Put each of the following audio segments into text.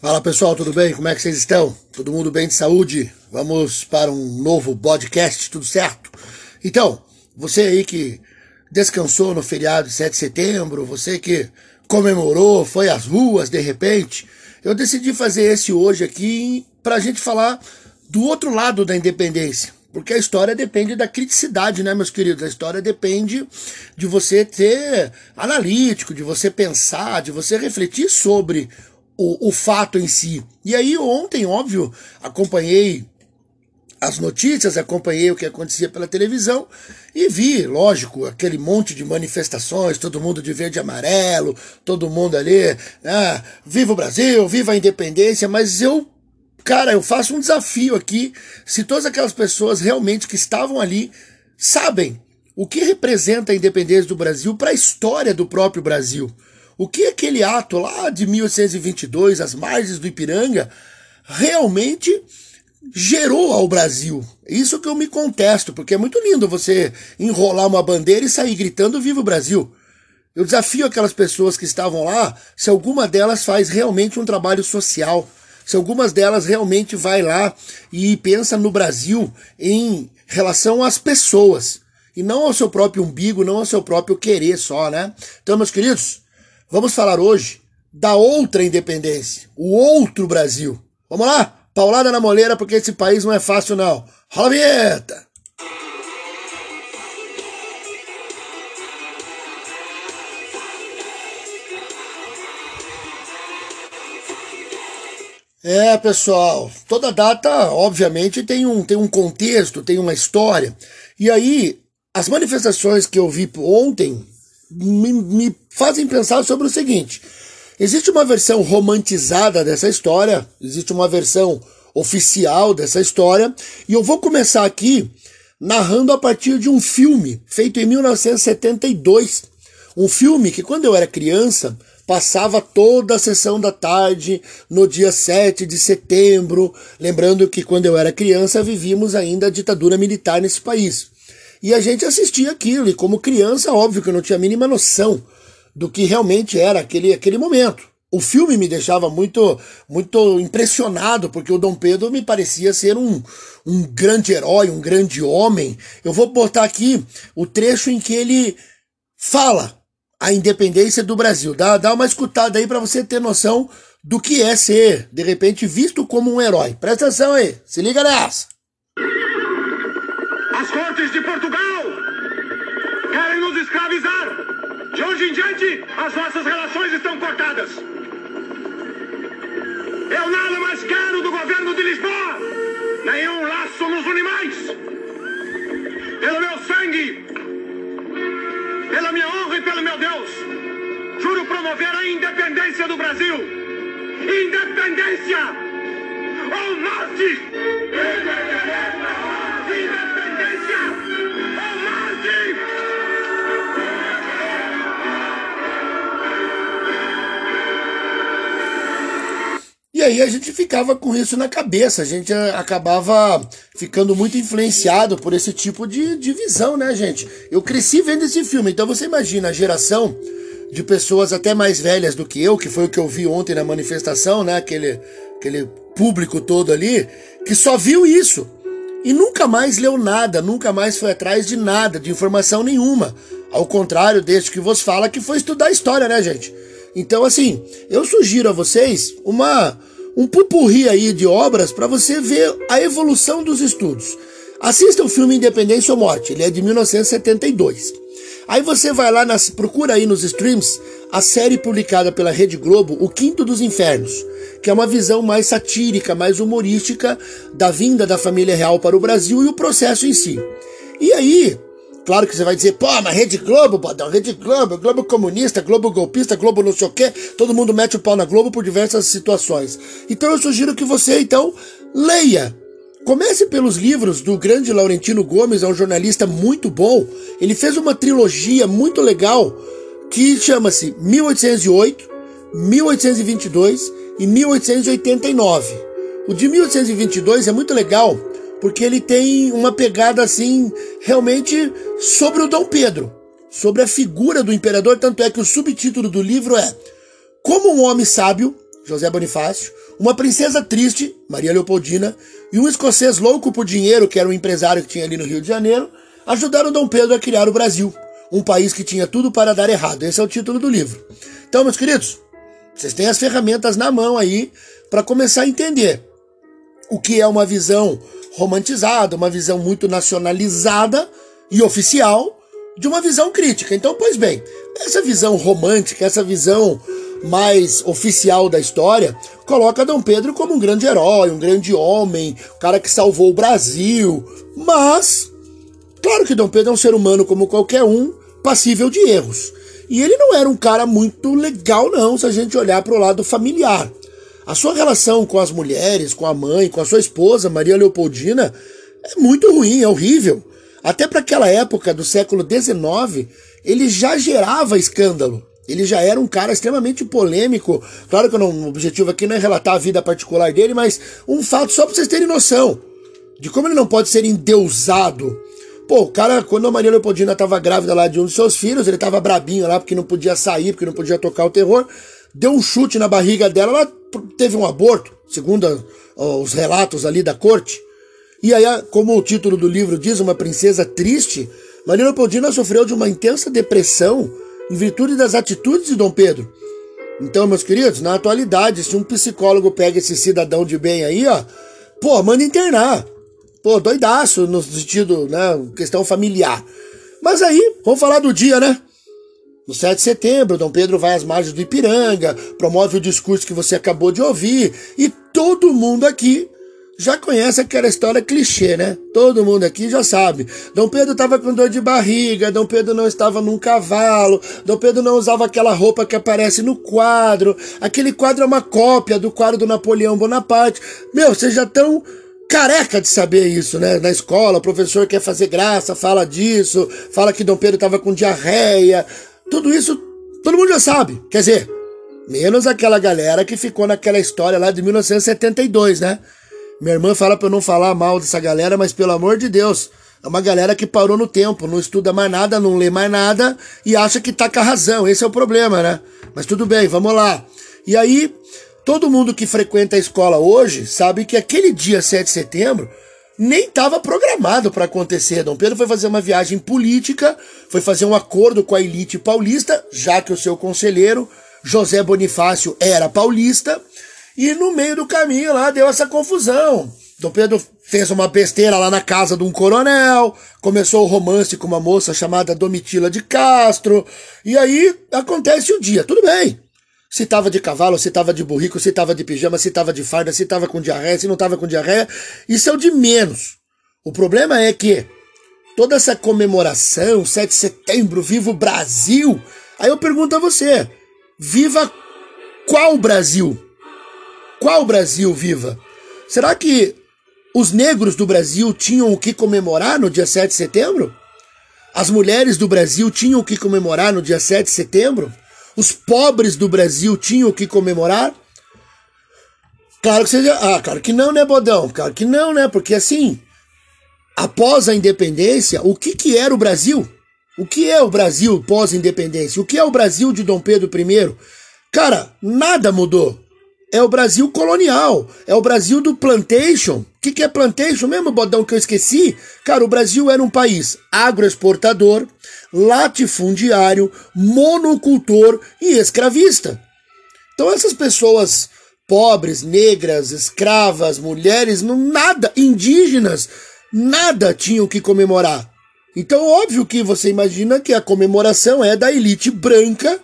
Fala pessoal, tudo bem? Como é que vocês estão? Todo mundo bem de saúde? Vamos para um novo podcast, tudo certo? Então, você aí que descansou no feriado de 7 de setembro, você que comemorou, foi às ruas de repente, eu decidi fazer esse hoje aqui para a gente falar do outro lado da independência. Porque a história depende da criticidade, né, meus queridos? A história depende de você ter analítico, de você pensar, de você refletir sobre o, o fato em si. E aí, ontem, óbvio, acompanhei as notícias, acompanhei o que acontecia pela televisão e vi, lógico, aquele monte de manifestações, todo mundo de verde e amarelo, todo mundo ali, ah, viva o Brasil, viva a independência, mas eu Cara, eu faço um desafio aqui. Se todas aquelas pessoas realmente que estavam ali sabem o que representa a independência do Brasil para a história do próprio Brasil. O que aquele ato lá de 1822, às margens do Ipiranga, realmente gerou ao Brasil. Isso que eu me contesto, porque é muito lindo você enrolar uma bandeira e sair gritando Viva o Brasil. Eu desafio aquelas pessoas que estavam lá, se alguma delas faz realmente um trabalho social se algumas delas realmente vai lá e pensa no Brasil em relação às pessoas e não ao seu próprio umbigo, não ao seu próprio querer só, né? Então, meus queridos, vamos falar hoje da outra independência, o outro Brasil. Vamos lá? Paulada na moleira, porque esse país não é fácil, não. Rola a vinheta! É, pessoal, toda data, obviamente, tem um, tem um contexto, tem uma história. E aí, as manifestações que eu vi ontem me, me fazem pensar sobre o seguinte: existe uma versão romantizada dessa história, existe uma versão oficial dessa história, e eu vou começar aqui narrando a partir de um filme feito em 1972. Um filme que, quando eu era criança, passava toda a sessão da tarde no dia 7 de setembro, lembrando que quando eu era criança vivíamos ainda a ditadura militar nesse país. E a gente assistia aquilo, e como criança, óbvio que eu não tinha a mínima noção do que realmente era aquele, aquele momento. O filme me deixava muito muito impressionado, porque o Dom Pedro me parecia ser um, um grande herói, um grande homem. Eu vou botar aqui o trecho em que ele fala a independência do Brasil. Dá, dá uma escutada aí para você ter noção do que é ser, de repente, visto como um herói. Presta atenção aí, se liga nessa. As cortes de Portugal querem nos escravizar. De hoje em diante, as nossas relações estão cortadas. Eu nada mais quero do governo de Lisboa, nenhum laço nos animais. Pelo meu sangue, pela minha honra e pelo meu Deus, juro promover a independência do Brasil. Independência ou morte! Independência E aí a gente ficava com isso na cabeça, a gente acabava ficando muito influenciado por esse tipo de, de visão, né, gente? Eu cresci vendo esse filme, então você imagina a geração de pessoas até mais velhas do que eu, que foi o que eu vi ontem na manifestação, né? Aquele, aquele público todo ali, que só viu isso. E nunca mais leu nada, nunca mais foi atrás de nada, de informação nenhuma. Ao contrário deste que vos fala, que foi estudar história, né, gente? Então, assim, eu sugiro a vocês uma um pupurri aí de obras para você ver a evolução dos estudos. Assista o filme Independência ou Morte, ele é de 1972. Aí você vai lá, nas, procura aí nos streams a série publicada pela Rede Globo, O Quinto dos Infernos, que é uma visão mais satírica, mais humorística da vinda da família real para o Brasil e o processo em si. E aí, Claro que você vai dizer, pô, mas Rede Globo, Bodão, Rede Globo, Globo comunista, Globo golpista, Globo não sei o quê, todo mundo mete o pau na Globo por diversas situações. Então eu sugiro que você, então, leia. Comece pelos livros do grande Laurentino Gomes, é um jornalista muito bom. Ele fez uma trilogia muito legal que chama-se 1808, 1822 e 1889. O de 1822 é muito legal porque ele tem uma pegada assim, realmente sobre o Dom Pedro, sobre a figura do imperador. Tanto é que o subtítulo do livro é Como um Homem Sábio José Bonifácio, uma princesa triste, Maria Leopoldina, e um escocês louco por dinheiro, que era um empresário que tinha ali no Rio de Janeiro, ajudaram Dom Pedro a criar o Brasil, um país que tinha tudo para dar errado. Esse é o título do livro. Então, meus queridos, vocês têm as ferramentas na mão aí para começar a entender o que é uma visão romantizada, uma visão muito nacionalizada e oficial de uma visão crítica. Então, pois bem, essa visão romântica, essa visão mais oficial da história, coloca Dom Pedro como um grande herói, um grande homem, o cara que salvou o Brasil. Mas, claro que Dom Pedro é um ser humano como qualquer um, passível de erros. E ele não era um cara muito legal, não, se a gente olhar para o lado familiar. A sua relação com as mulheres, com a mãe, com a sua esposa, Maria Leopoldina, é muito ruim, é horrível. Até para aquela época do século XIX, ele já gerava escândalo. Ele já era um cara extremamente polêmico. Claro que o objetivo aqui não é relatar a vida particular dele, mas um fato só para vocês terem noção de como ele não pode ser endeusado. Pô, o cara, quando a Maria Leopoldina estava grávida lá de um dos seus filhos, ele estava brabinho lá porque não podia sair, porque não podia tocar o terror, deu um chute na barriga dela, ela teve um aborto, segundo os relatos ali da corte. E aí, como o título do livro diz, uma princesa triste, Maria Leopoldina sofreu de uma intensa depressão em virtude das atitudes de Dom Pedro. Então, meus queridos, na atualidade, se um psicólogo pega esse cidadão de bem aí, ó, pô, manda internar. Pô, doidaço no sentido, né, questão familiar. Mas aí, vamos falar do dia, né? No 7 de setembro, Dom Pedro vai às margens do Ipiranga, promove o discurso que você acabou de ouvir, e todo mundo aqui já conhece aquela história clichê, né? Todo mundo aqui já sabe. Dom Pedro estava com dor de barriga, Dom Pedro não estava num cavalo, Dom Pedro não usava aquela roupa que aparece no quadro. Aquele quadro é uma cópia do quadro do Napoleão Bonaparte. Meu, vocês já estão careca de saber isso, né? Na escola, o professor quer fazer graça, fala disso, fala que Dom Pedro estava com diarreia. Tudo isso todo mundo já sabe. Quer dizer, menos aquela galera que ficou naquela história lá de 1972, né? Minha irmã fala pra eu não falar mal dessa galera, mas pelo amor de Deus, é uma galera que parou no tempo, não estuda mais nada, não lê mais nada e acha que tá com a razão. Esse é o problema, né? Mas tudo bem, vamos lá. E aí, todo mundo que frequenta a escola hoje sabe que aquele dia 7 de setembro nem estava programado para acontecer. Dom Pedro foi fazer uma viagem política, foi fazer um acordo com a elite paulista, já que o seu conselheiro, José Bonifácio, era paulista. E no meio do caminho lá deu essa confusão. Dom Pedro fez uma besteira lá na casa de um coronel, começou o romance com uma moça chamada Domitila de Castro, e aí acontece o dia, tudo bem. Se tava de cavalo, se tava de burrico, se tava de pijama, se tava de farda, se tava com diarreia, se não tava com diarreia, isso é o de menos. O problema é que toda essa comemoração, 7 de setembro, viva o Brasil, aí eu pergunto a você, viva qual Brasil? Qual Brasil viva? Será que os negros do Brasil tinham o que comemorar no dia 7 de setembro? As mulheres do Brasil tinham o que comemorar no dia 7 de setembro? Os pobres do Brasil tinham que comemorar? Claro que seja. Ah, claro que não, né, Bodão? Claro que não, né? Porque assim, após a independência, o que, que era o Brasil? O que é o Brasil pós-independência? O que é o Brasil de Dom Pedro I? Cara, nada mudou é o Brasil colonial, é o Brasil do plantation. O que, que é plantation mesmo, bodão, que eu esqueci? Cara, o Brasil era um país agroexportador, latifundiário, monocultor e escravista. Então essas pessoas pobres, negras, escravas, mulheres, não, nada, indígenas, nada tinham que comemorar. Então, óbvio que você imagina que a comemoração é da elite branca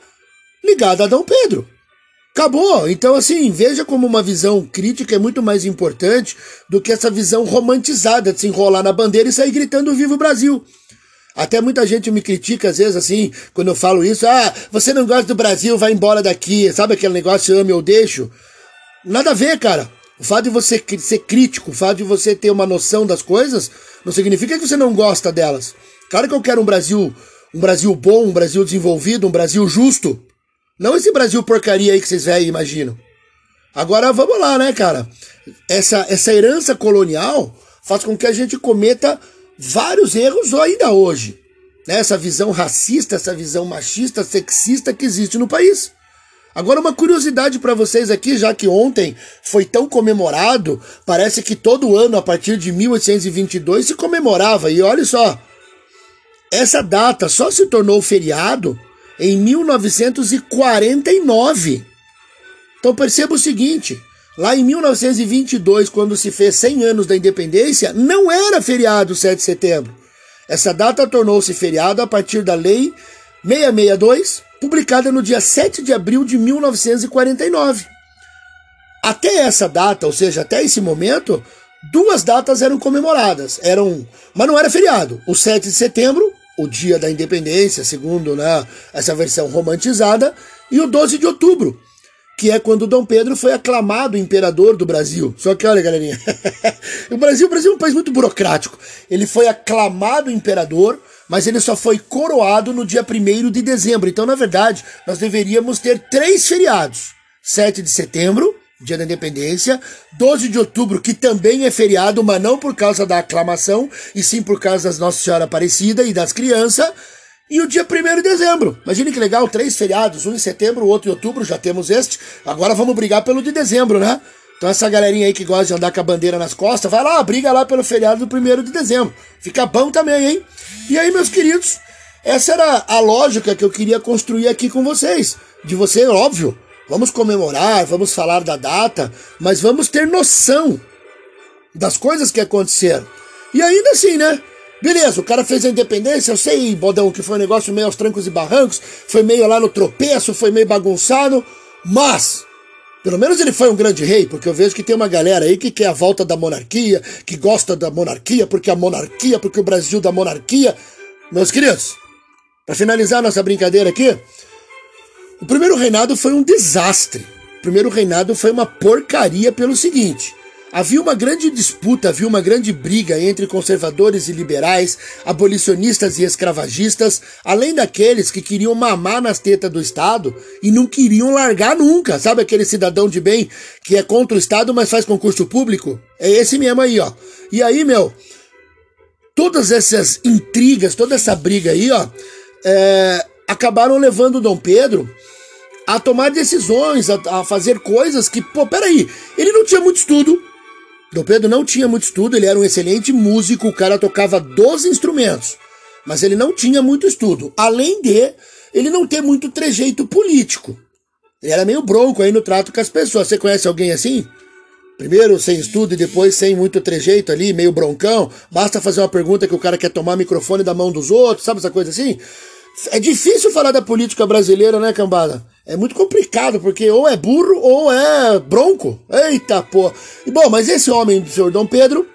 ligada a Dom Pedro. Acabou. Então, assim, veja como uma visão crítica é muito mais importante do que essa visão romantizada de se enrolar na bandeira e sair gritando Viva o Brasil. Até muita gente me critica, às vezes, assim, quando eu falo isso. Ah, você não gosta do Brasil, vai embora daqui. Sabe aquele negócio, ame ou deixo? Nada a ver, cara. O fato de você ser crítico, o fato de você ter uma noção das coisas, não significa que você não gosta delas. Claro que eu quero um Brasil, um Brasil bom, um Brasil desenvolvido, um Brasil justo. Não esse Brasil porcaria aí que vocês veem imaginam. Agora vamos lá, né, cara? Essa, essa herança colonial faz com que a gente cometa vários erros ainda hoje. Né? Essa visão racista, essa visão machista, sexista que existe no país. Agora, uma curiosidade para vocês aqui, já que ontem foi tão comemorado, parece que todo ano, a partir de 1822, se comemorava. E olha só, essa data só se tornou feriado em 1949. Então perceba o seguinte: lá em 1922, quando se fez 100 anos da independência, não era feriado 7 de setembro. Essa data tornou-se feriado a partir da Lei 662, publicada no dia 7 de abril de 1949. Até essa data, ou seja, até esse momento, duas datas eram comemoradas. Eram, mas não era feriado. O 7 de setembro, o dia da independência, segundo né, essa versão romantizada, e o 12 de outubro, que é quando Dom Pedro foi aclamado imperador do Brasil. Só que olha, galerinha, o Brasil, o Brasil é um país muito burocrático. Ele foi aclamado imperador mas ele só foi coroado no dia 1 de dezembro. Então, na verdade, nós deveríamos ter três feriados: 7 de setembro, dia da independência, 12 de outubro, que também é feriado, mas não por causa da aclamação, e sim por causa das Nossa Senhora Aparecida e das crianças. E o dia 1 de dezembro. Imagine que legal, três feriados, um em setembro, outro em outubro, já temos este. Agora vamos brigar pelo de dezembro, né? Então essa galerinha aí que gosta de andar com a bandeira nas costas, vai lá, briga lá pelo feriado do 1 de dezembro. Fica bom também, hein? E aí, meus queridos, essa era a lógica que eu queria construir aqui com vocês. De você, óbvio, vamos comemorar, vamos falar da data, mas vamos ter noção das coisas que aconteceram. E ainda assim, né? Beleza, o cara fez a independência, eu sei, Bodão, que foi um negócio meio aos trancos e barrancos, foi meio lá no tropeço, foi meio bagunçado, mas pelo menos ele foi um grande rei, porque eu vejo que tem uma galera aí que quer a volta da monarquia, que gosta da monarquia, porque a monarquia, porque o Brasil da monarquia. Meus queridos, para finalizar nossa brincadeira aqui, o primeiro reinado foi um desastre. O primeiro reinado foi uma porcaria pelo seguinte: Havia uma grande disputa, havia uma grande briga entre conservadores e liberais, abolicionistas e escravagistas, além daqueles que queriam mamar nas tetas do Estado e não queriam largar nunca. Sabe aquele cidadão de bem que é contra o Estado, mas faz concurso público? É esse mesmo aí, ó. E aí, meu, todas essas intrigas, toda essa briga aí, ó, é, acabaram levando Dom Pedro a tomar decisões, a, a, fazer coisas que, pô, peraí, ele não tinha muito estudo, Dom Pedro não tinha muito estudo, ele era um excelente músico, o cara tocava 12 instrumentos, mas ele não tinha muito estudo. Além de ele não ter muito trejeito político. Ele era meio bronco aí no trato com as pessoas. Você conhece alguém assim? Primeiro sem estudo e depois sem muito trejeito ali, meio broncão. Basta fazer uma pergunta que o cara quer tomar microfone da mão dos outros, sabe essa coisa assim? É difícil falar da política brasileira, né, cambada? É muito complicado, porque ou é burro ou é bronco. Eita, pô. E bom, mas esse homem, o senhor Dom Pedro,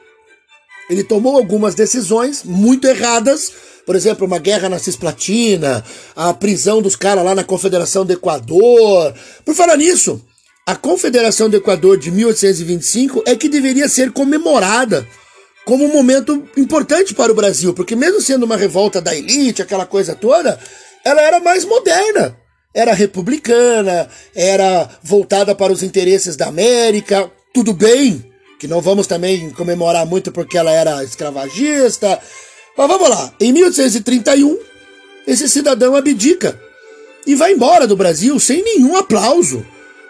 ele tomou algumas decisões muito erradas. Por exemplo, uma guerra na Cisplatina, a prisão dos caras lá na Confederação do Equador. Por falar nisso, a Confederação do Equador de 1825 é que deveria ser comemorada como um momento importante para o Brasil, porque mesmo sendo uma revolta da elite, aquela coisa toda, ela era mais moderna era republicana, era voltada para os interesses da América, tudo bem, que não vamos também comemorar muito porque ela era escravagista. Mas vamos lá, em 1831, esse cidadão abdica e vai embora do Brasil sem nenhum aplauso.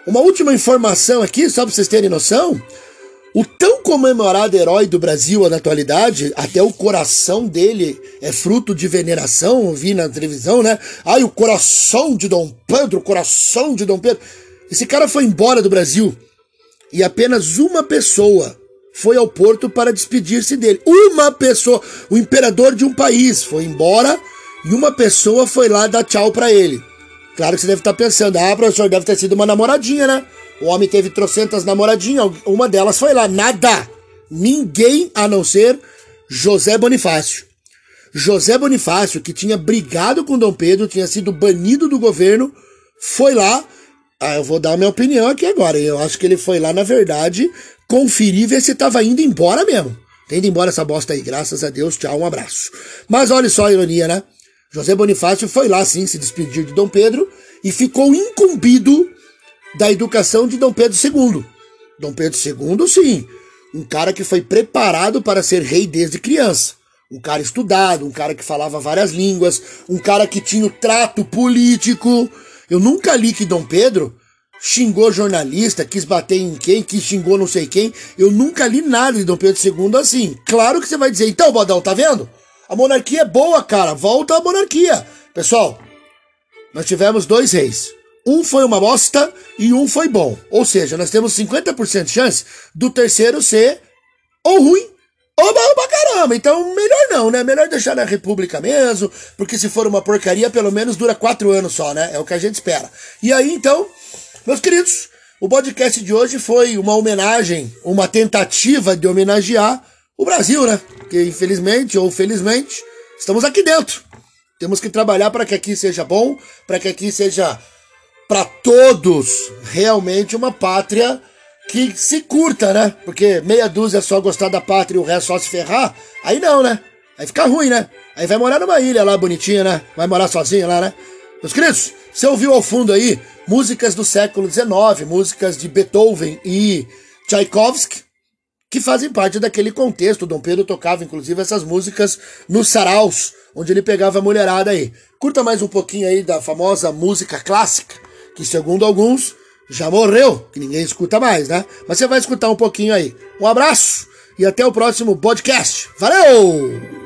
Uma última informação aqui, só para vocês terem noção: o tão comemorado herói do Brasil na atualidade, até o coração dele é fruto de veneração, vi na televisão, né? Ai, o coração de Dom Pedro, o coração de Dom Pedro. Esse cara foi embora do Brasil e apenas uma pessoa foi ao porto para despedir-se dele. Uma pessoa, o imperador de um país, foi embora e uma pessoa foi lá dar tchau para ele. Claro que você deve estar pensando, ah, professor, deve ter sido uma namoradinha, né? O homem teve trocentas namoradinhas, uma delas foi lá. Nada! Ninguém a não ser José Bonifácio. José Bonifácio, que tinha brigado com Dom Pedro, tinha sido banido do governo, foi lá. Ah, eu vou dar a minha opinião aqui agora. Eu acho que ele foi lá, na verdade, conferir ver se estava indo embora mesmo. Tá indo embora essa bosta aí, graças a Deus, tchau, um abraço. Mas olha só a ironia, né? José Bonifácio foi lá, sim, se despedir de Dom Pedro e ficou incumbido da educação de Dom Pedro II. Dom Pedro II, sim, um cara que foi preparado para ser rei desde criança. Um cara estudado, um cara que falava várias línguas, um cara que tinha o trato político. Eu nunca li que Dom Pedro xingou jornalista, quis bater em quem, quis xingou não sei quem. Eu nunca li nada de Dom Pedro II assim. Claro que você vai dizer, então, Bodão, tá vendo? A monarquia é boa, cara. Volta à monarquia. Pessoal, nós tivemos dois reis. Um foi uma bosta e um foi bom. Ou seja, nós temos 50% de chance do terceiro ser ou ruim ou bom pra caramba. Então, melhor não, né? Melhor deixar na República mesmo, porque se for uma porcaria, pelo menos dura quatro anos só, né? É o que a gente espera. E aí, então, meus queridos, o podcast de hoje foi uma homenagem, uma tentativa de homenagear o Brasil, né? Que infelizmente ou felizmente estamos aqui dentro. Temos que trabalhar para que aqui seja bom, para que aqui seja para todos realmente uma pátria que se curta, né? Porque meia dúzia só gostar da pátria e o resto só se ferrar, aí não, né? Aí fica ruim, né? Aí vai morar numa ilha lá bonitinha, né? Vai morar sozinho lá, né? Meus queridos, você ouviu ao fundo aí músicas do século XIX, músicas de Beethoven e Tchaikovsky, que fazem parte daquele contexto. Dom Pedro tocava, inclusive, essas músicas nos saraus, onde ele pegava a mulherada aí. Curta mais um pouquinho aí da famosa música clássica, que segundo alguns já morreu, que ninguém escuta mais, né? Mas você vai escutar um pouquinho aí. Um abraço e até o próximo podcast. Valeu!